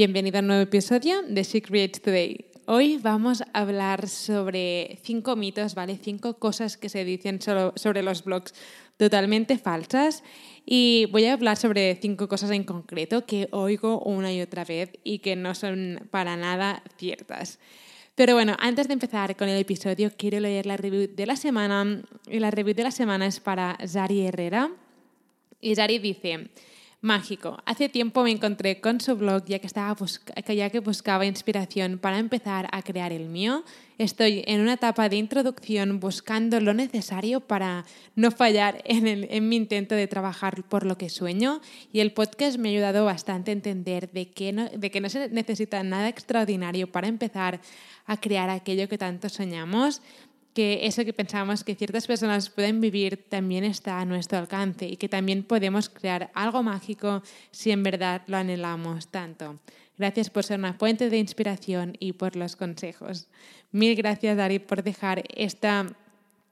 Bienvenido a un nuevo episodio de She Creates Today. Hoy vamos a hablar sobre cinco mitos, ¿vale? Cinco cosas que se dicen sobre los blogs totalmente falsas. Y voy a hablar sobre cinco cosas en concreto que oigo una y otra vez y que no son para nada ciertas. Pero bueno, antes de empezar con el episodio, quiero leer la review de la semana. Y la review de la semana es para Zari Herrera. Y Zari dice, mágico. Hace tiempo me encontré con su blog ya que, estaba ya que buscaba inspiración para empezar a crear el mío. Estoy en una etapa de introducción buscando lo necesario para no fallar en, en mi intento de trabajar por lo que sueño y el podcast me ha ayudado bastante a entender de que no, de que no se necesita nada extraordinario para empezar a crear aquello que tanto soñamos que eso que pensamos que ciertas personas pueden vivir también está a nuestro alcance y que también podemos crear algo mágico si en verdad lo anhelamos tanto. Gracias por ser una fuente de inspiración y por los consejos. Mil gracias, Dari, por dejar esta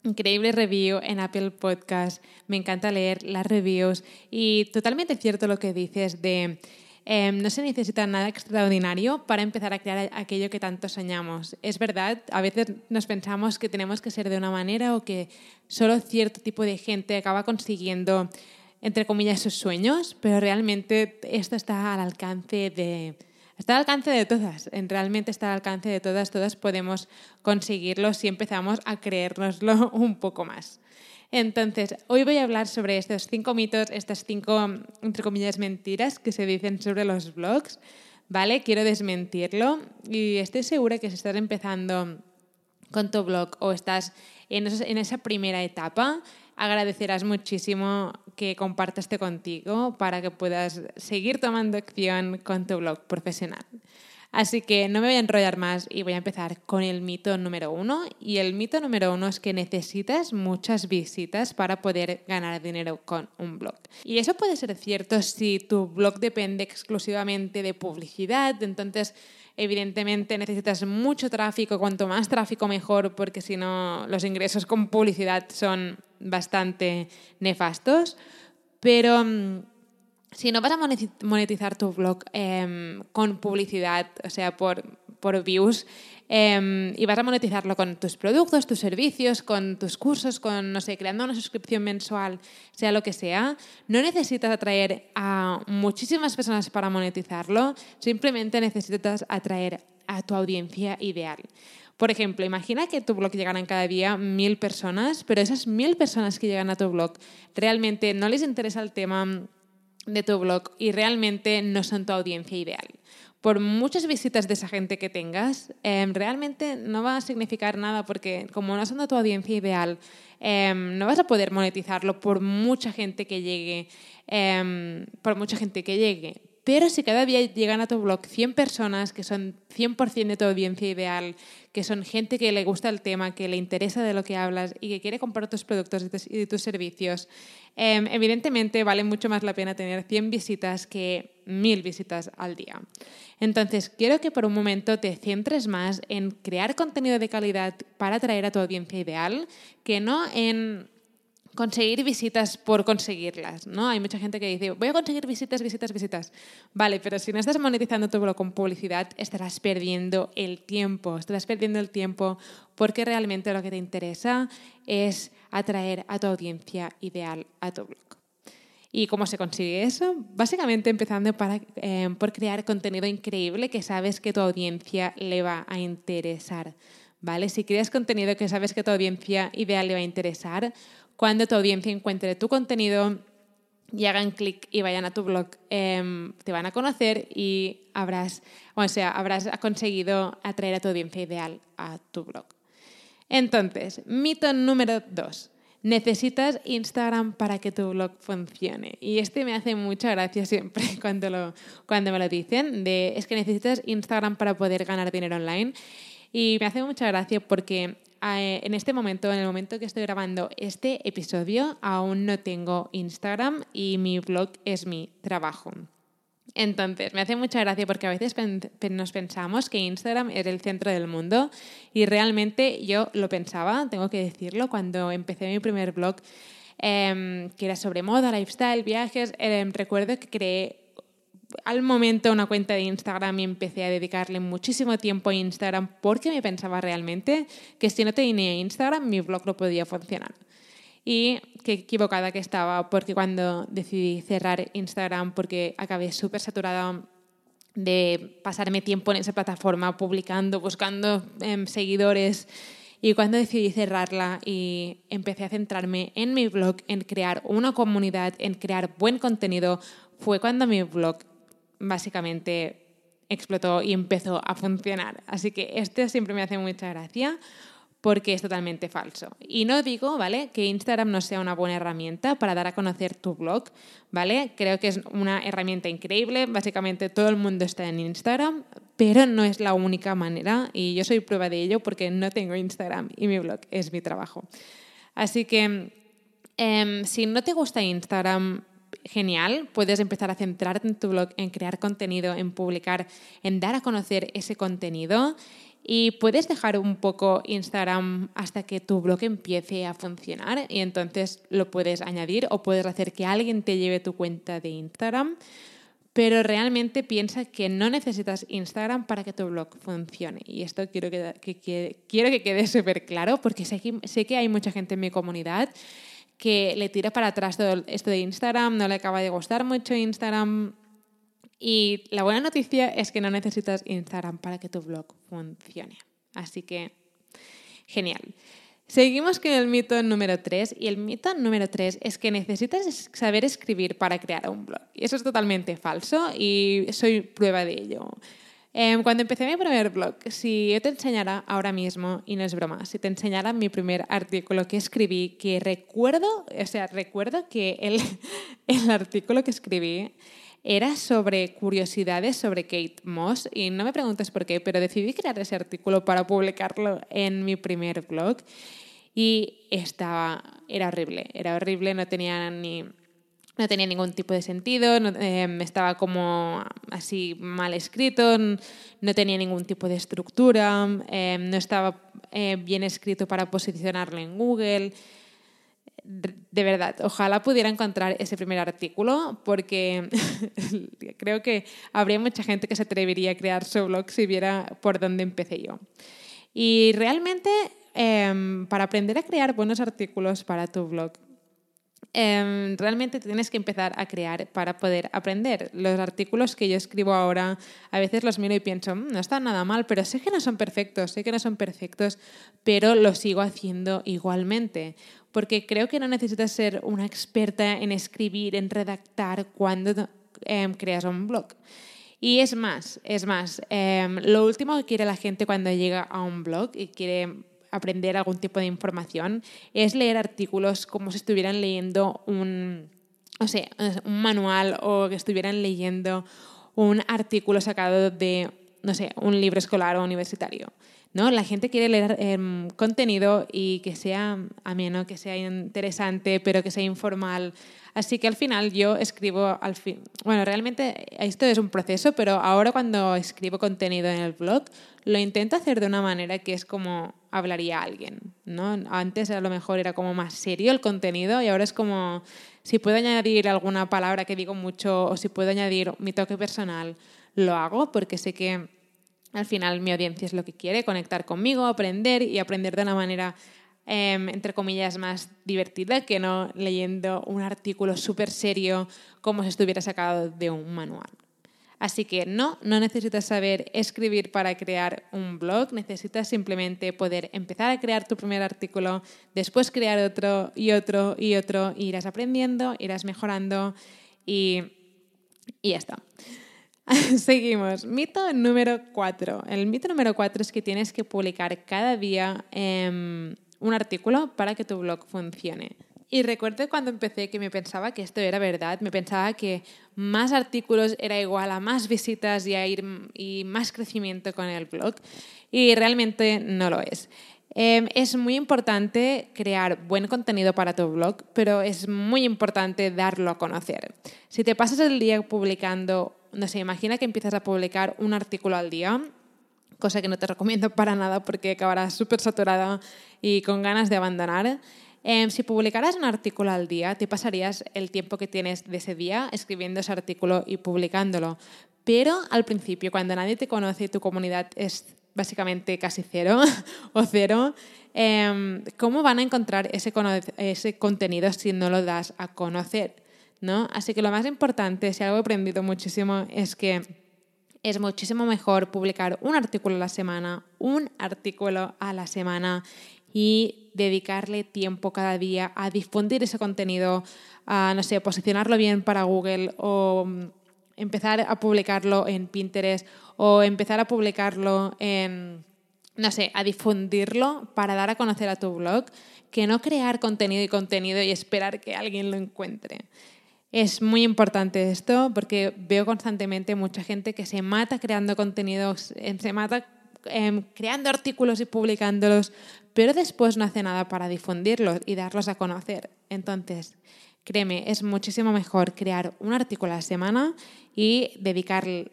increíble review en Apple Podcast. Me encanta leer las reviews y totalmente cierto lo que dices de Em, no se necesita nada extraordinario para empezar a crear aquello que tanto soñamos. Es verdad, a veces nos pensamos que tenemos que ser de una manera o que solo cierto tipo de gente acaba consiguiendo, entre comillas, sus sueños, pero realmente esto está al alcance de... Está al alcance de todas, realmente está al alcance de todas, todas podemos conseguirlo si empezamos a creérnoslo un poco más. Entonces, hoy voy a hablar sobre estos cinco mitos, estas cinco, entre comillas, mentiras que se dicen sobre los blogs, ¿vale? Quiero desmentirlo y estoy segura que si estás empezando con tu blog o estás en, esa primera etapa, agradecerás muchísimo que compartas contigo para que puedas seguir tomando acción con tu blog profesional. Así que no me voy a enrollar más y voy a empezar con el mito número uno. Y el mito número uno es que necesitas muchas visitas para poder ganar dinero con un blog. Y eso puede ser cierto si tu blog depende exclusivamente de publicidad. Entonces, evidentemente necesitas mucho tráfico. Cuanto más tráfico, mejor, porque si no, los ingresos con publicidad son bastante nefastos. Pero mm, si no vas a monetizar tu blog em, con publicidad, o sea, por, por views, em, y vas a monetizarlo con tus productos, tus servicios, con tus cursos, con, no sé, creando una suscripción mensual, sea lo que sea, no necesitas atraer a muchísimas personas para monetizarlo, simplemente necesitas atraer a tu audiencia ideal. Por ejemplo, imagina que tu blog llegaran cada día mil personas, pero esas mil personas que llegan a tu blog realmente no les interesa el tema de tu blog y realmente no son tu audiencia ideal. Por muchas visitas de esa gente que tengas, em, realmente no va a significar nada porque como no son tu audiencia ideal, em, no vas a poder monetizarlo por mucha gente que llegue, em, por mucha gente que llegue. Pero si cada día llegan a tu blog 100 personas que son 100% de tu audiencia ideal, que son gente que le gusta el tema, que le interesa de lo que hablas y que quiere comprar tus productos y tus servicios, em, evidentemente vale mucho más la pena tener 100 visitas que 1000 visitas al día. Entonces, quiero que por un momento te centres más en crear contenido de calidad para atraer a tu audiencia ideal, que no en conseguir visitas por conseguirlas, ¿no? Hay mucha gente que dice, voy a conseguir visitas, visitas, visitas. Vale, pero si no estás monetizando tu blog con publicidad, estarás perdiendo el tiempo, estarás perdiendo el tiempo porque realmente lo que te interesa es atraer a tu audiencia ideal a tu blog. ¿Y cómo se consigue eso? Básicamente empezando eh, por crear contenido increíble que sabes que tu audiencia le va a interesar. ¿Vale? Si creas contenido que sabes que tu audiencia ideal le va a interesar, cuando tu audiencia encuentre tu contenido y hagan clic y vayan a tu blog, em, te van a conocer y habrás, o sea, habrás conseguido atraer a tu audiencia ideal a tu blog. Entonces, mito número dos. necesitas Instagram para que tu blog funcione. Y este me hace mucha gracia siempre cuando, cuando me lo dicen, de es que necesitas Instagram para poder ganar dinero online. Y me hace mucha gracia porque en este momento, en el momento que estoy grabando este episodio, aún no tengo Instagram y mi blog es mi trabajo. Entonces, me hace mucha gracia porque a veces nos pensamos que Instagram era el centro del mundo y realmente yo lo pensaba, tengo que decirlo, cuando empecé mi primer blog, em, que era sobre moda, lifestyle, viajes, em, recuerdo que creé al momento una cuenta de Instagram y empecé a dedicarle muchísimo tiempo a Instagram porque me pensaba realmente que si no tenía Instagram mi blog no podía funcionar. Y qué equivocada que estaba porque cuando decidí cerrar Instagram porque acabé súper saturada de pasarme tiempo en esa plataforma publicando, buscando em, seguidores. Y cuando decidí cerrarla y empecé a centrarme en mi blog, en crear una comunidad, en crear buen contenido, fue cuando mi blog básicamente explotó y empezó a funcionar. Así que este siempre me hace mucha gracia porque es totalmente falso. Y no digo, ¿vale?, que Instagram no sea una buena herramienta para dar a conocer tu blog, ¿vale? Creo que es una herramienta increíble, básicamente todo el mundo está en Instagram, pero no es la única manera y yo soy prueba de ello porque no tengo Instagram y mi blog es mi trabajo. Así que em, si no te gusta Instagram, genial, puedes empezar a centrarte en tu blog, en crear contenido, en publicar, en dar a conocer ese contenido y puedes dejar un poco Instagram hasta que tu blog empiece a funcionar y entonces lo puedes añadir o puedes hacer que alguien te lleve tu cuenta de Instagram. Pero realmente piensa que no necesitas Instagram para que tu blog funcione. Y esto quiero que, quiero que quede súper claro porque sé que, sé que hay mucha gente en mi comunidad que le tira para atrás todo esto de Instagram, no le acaba de gustar mucho Instagram. Y la buena noticia es que no necesitas Instagram para que tu blog funcione. Así que, genial. Seguimos con el mito número 3 y el mito número 3 es que necesitas saber escribir para crear un blog. Y eso es totalmente falso y soy prueba de ello. Em, cuando empecé mi primer blog, si yo te enseñara ahora mismo, y no es broma, si te enseñara mi primer artículo que escribí, que recuerdo, o sea, recuerdo que el, el artículo que escribí era sobre curiosidades sobre Kate Moss y no me preguntes por qué, pero decidí crear ese artículo para publicarlo en mi primer blog y estaba, era horrible, era horrible, no tenía ni no tenía ningún tipo de sentido, em, estaba como así mal escrito, no tenía ningún tipo de estructura, em, no estaba eh, bien escrito para posicionarlo en Google. De verdad, ojalá pudiera encontrar ese primer artículo porque creo que habría mucha gente que se atrevería a crear su blog si viera por dónde empecé yo. Y realmente, em, para aprender a crear buenos artículos para tu blog, Em, realmente tienes que empezar a crear para poder aprender. Los artículos que yo escribo ahora, a veces los miro y pienso, mm, no están nada mal, pero sé que no son perfectos, sé que no son perfectos, pero los sigo haciendo igualmente. Porque creo que no necesitas ser una experta en escribir, en redactar cuando em, creas un blog. Y es más, es más, em, lo último que quiere la gente cuando llega a un blog y quiere aprender algún tipo de información es leer artículos como si estuvieran leyendo un, o sea, un manual o que estuvieran leyendo un artículo sacado de, no sé, un libro escolar o universitario. ¿no? La gente quiere leer em, contenido y que sea ameno, que sea interesante, pero que sea informal. Así que al final yo escribo al fin. Bueno, realmente esto es un proceso, pero ahora cuando escribo contenido en el blog, lo intento hacer de una manera que es como hablaría alguien, ¿no? Antes a lo mejor era como más serio el contenido y ahora es como si puedo añadir alguna palabra que digo mucho o si puedo añadir mi toque personal, lo hago porque sé que al final mi audiencia es lo que quiere, conectar conmigo, aprender y aprender de una manera, em, entre comillas, más divertida que no leyendo un artículo súper serio como si estuviera sacado de un manual. Así que no, no necesitas saber escribir para crear un blog, necesitas simplemente poder empezar a crear tu primer artículo, después crear otro y otro y otro, irás aprendiendo, irás mejorando y, y ya está. Seguimos. Mito número cuatro. El mito número cuatro es que tienes que publicar cada día em, un artículo para que tu blog funcione. Y recuerdo cuando empecé que me pensaba que esto era verdad, me pensaba que más artículos era igual a más visitas y, a ir, y más crecimiento con el blog y realmente no lo es. Em, es muy importante crear buen contenido para tu blog, pero es muy importante darlo a conocer. Si te pasas el día publicando, no sé, imagina que empiezas a publicar un artículo al día, cosa que no te recomiendo para nada porque acabarás súper saturada y con ganas de abandonar. Em, si publicaras un artículo al día, te pasarías el tiempo que tienes de ese día escribiendo ese artículo y publicándolo. Pero al principio, cuando nadie te conoce y tu comunidad es básicamente casi cero o cero, em, ¿cómo van a encontrar ese, ese contenido si no lo das a conocer? ¿no? Así que lo más importante, si algo he aprendido muchísimo, es que es muchísimo mejor publicar un artículo a la semana, un artículo a la semana y dedicarle tiempo cada día a difundir ese contenido, a, no sé, posicionarlo bien para Google o mm, empezar a publicarlo en Pinterest o empezar a publicarlo en, no sé, a difundirlo para dar a conocer a tu blog, que no crear contenido y contenido y esperar que alguien lo encuentre. Es muy importante esto porque veo constantemente mucha gente que se mata creando contenidos, em, se mata em, creando artículos y publicándolos, pero después no hace nada para difundirlos y darlos a conocer. Entonces, créeme, es muchísimo mejor crear un artículo a la semana y dedicar el,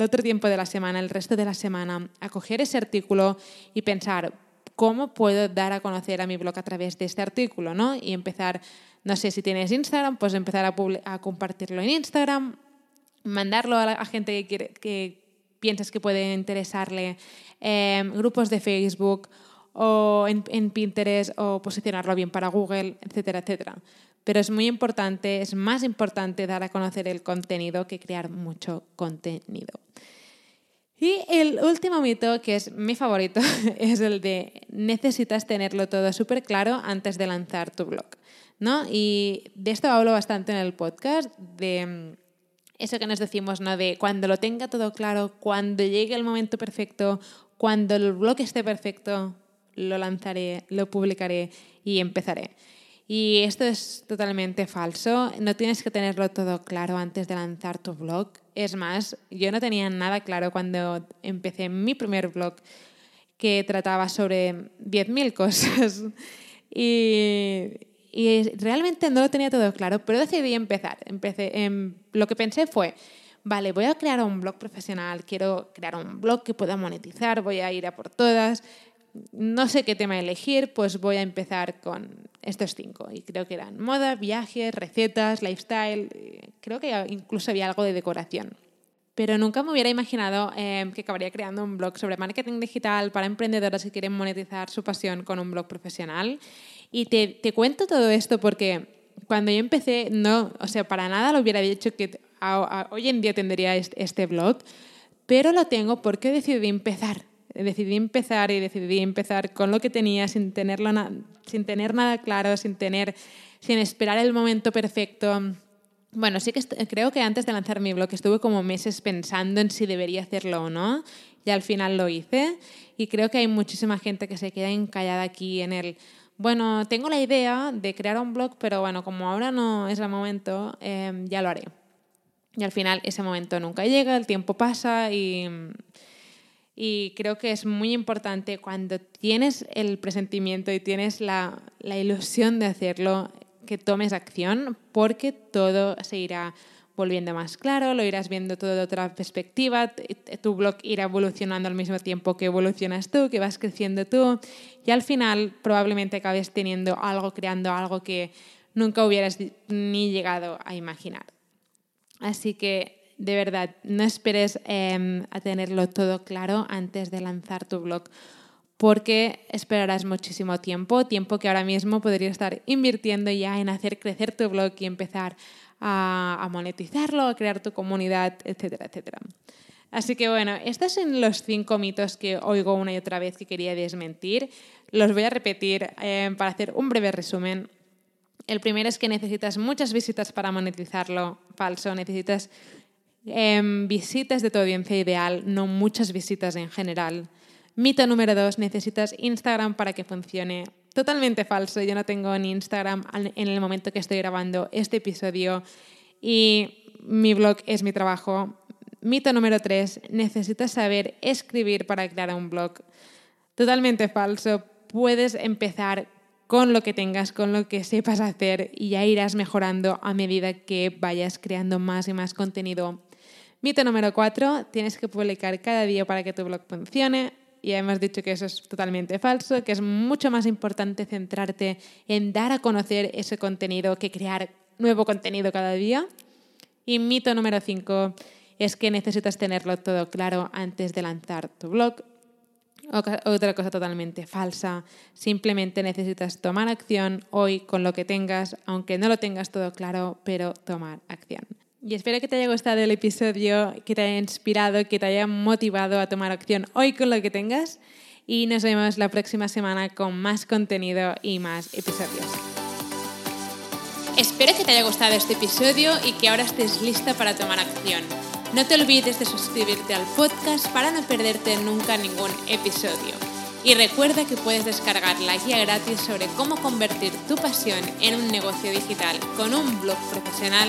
otro tiempo de la semana, el resto de la semana, a coger ese artículo y pensar, ¿cómo puedo dar a conocer a mi blog a través de este artículo? ¿no? Y empezar no sé si tienes Instagram, pues empezar a, compartirlo en Instagram, mandarlo a, la, gente que, piensas que puede interesarle, em, grupos de Facebook o en, Pinterest o posicionarlo bien para Google, etcétera, etcétera. Pero es muy importante, es más importante dar a conocer el contenido que crear mucho contenido. Y el último mito, que es mi favorito, es el de necesitas tenerlo todo súper claro antes de lanzar tu blog. ¿no? Y de esto hablo bastante en el podcast, de mm, eso que nos decimos, ¿no? De cuando lo tenga todo claro, cuando llegue el momento perfecto, cuando el blog esté perfecto, lo lanzaré, lo publicaré y empezaré. Y esto es totalmente falso. No tienes que tenerlo todo claro antes de lanzar tu blog. Es más, yo no tenía nada claro cuando empecé mi primer blog que trataba sobre 10.000 cosas. Y, y realmente no lo tenía todo claro, pero decidí empezar. Empecé, em, lo que pensé fue, vale, voy a crear un blog profesional, quiero crear un blog que pueda monetizar, voy a ir a por todas. No sé qué tema elegir, pues voy a empezar con estos cinco. Y creo que eran moda, viajes, recetas, lifestyle, creo que incluso había algo de decoración pero nunca me hubiera imaginado em, que acabaría creando un blog sobre marketing digital para emprendedores que quieren monetizar su pasión con un blog profesional. Y te, te cuento todo esto porque cuando yo empecé, no, o sea, para nada lo hubiera dicho que hoy en día tendría este, blog, pero lo tengo porque decidí empezar. Decidí empezar y decidí empezar con lo que tenía sin, tenerlo sin tener nada claro, sin, tener, sin esperar el momento perfecto bueno, sí que creo que antes de lanzar mi blog estuve como meses pensando en si debería hacerlo o no y al final lo hice y creo que hay muchísima gente que se queda encallada aquí en el, bueno, tengo la idea de crear un blog, pero bueno, como ahora no es el momento, em, ya lo haré. Y al final ese momento nunca llega, el tiempo pasa y, y creo que es muy importante cuando tienes el presentimiento y tienes la, la ilusión de hacerlo, que tomes acción porque todo se irá volviendo más claro, lo irás viendo todo de otra perspectiva, tu blog irá evolucionando al mismo tiempo que evolucionas tú, que vas creciendo tú y al final probablemente acabes teniendo algo, creando algo que nunca hubieras ni llegado a imaginar. Así que de verdad, no esperes em, a tenerlo todo claro antes de lanzar tu blog porque esperarás muchísimo tiempo, tiempo que ahora mismo podrías estar invirtiendo ya en hacer crecer tu blog y empezar a, monetizarlo, a crear tu comunidad, etcétera, etcétera. Así que bueno, estos son los cinco mitos que oigo una y otra vez que quería desmentir. Los voy a repetir eh, para hacer un breve resumen. El primero es que necesitas muchas visitas para monetizarlo. Falso, necesitas em, visitas de tu audiencia ideal, no muchas visitas en general. Mito número dos, necesitas Instagram para que funcione. totalmente falso. Yo no tengo ni Instagram en el momento que estoy grabando este episodio y mi blog es mi trabajo. Mito número 3, necesitas saber escribir para crear un blog. Totalmente falso. Puedes empezar con lo que tengas, con lo que sepas hacer y ya irás mejorando a medida que vayas creando más y más contenido. Mito número 4, tienes que publicar cada día para que tu blog funcione. Y hemos dicho que eso es totalmente falso, que es mucho más importante centrarte en dar a conocer ese contenido que crear nuevo contenido cada día. Y mito número 5 es que necesitas tenerlo todo claro antes de lanzar tu blog. Otra cosa totalmente falsa, simplemente necesitas tomar acción hoy con lo que tengas, aunque no lo tengas todo claro, pero tomar acción. Y espero que te haya gustado el episodio, que te haya inspirado, que te haya motivado a tomar acción hoy con lo que tengas. Y nos vemos la próxima semana con más contenido y más episodios. Espero que te haya gustado este episodio y que ahora estés lista para tomar acción. No te olvides de suscribirte al podcast para no perderte nunca ningún episodio. Y recuerda que puedes descargar la guía gratis sobre cómo convertir tu pasión en un negocio digital con un blog profesional